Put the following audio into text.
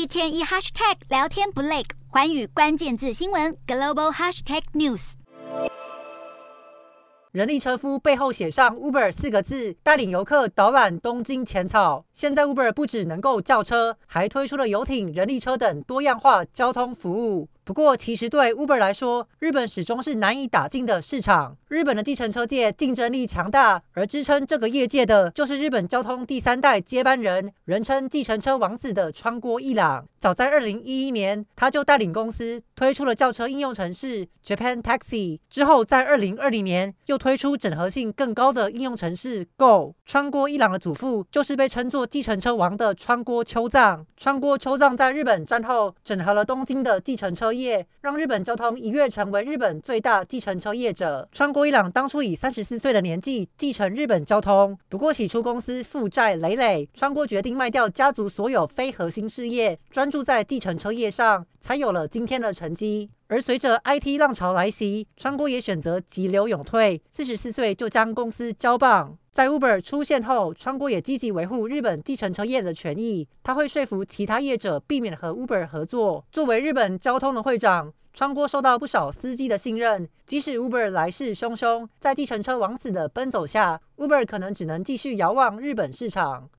一天一 hashtag 聊天不累，环宇关键字新闻 global hashtag news。人力车夫背后写上 Uber 四个字，带领游客导览东京浅草。现在 Uber 不只能够叫车，还推出了游艇、人力车等多样化交通服务。不过，其实对 Uber 来说，日本始终是难以打进的市场。日本的计程车界竞争力强大，而支撑这个业界的，就是日本交通第三代接班人，人称“计程车王子”的川锅一郎。早在2011年，他就带领公司推出了轿车应用程式 Japan Taxi。之后，在2020年又推出整合性更高的应用程式 Go。川锅一郎的祖父就是被称作“计程车王”的川锅秋藏。川锅秋藏在日本战后整合了东京的计程车业，让日本交通一跃成为日本最大计程车业者。川国一朗当初以三十四岁的年纪继承日本交通，不过起初公司负债累累，川国决定卖掉家族所有非核心事业，专注在计程车业上，才有了今天的成绩。而随着 IT 浪潮来袭，川锅也选择急流勇退，四十四岁就将公司交棒。在 Uber 出现后，川锅也积极维护日本计程车业的权益。他会说服其他业者避免和 Uber 合作。作为日本交通的会长，川锅受到不少司机的信任。即使 Uber 来势汹汹，在计程车王子的奔走下，Uber 可能只能继续遥望日本市场。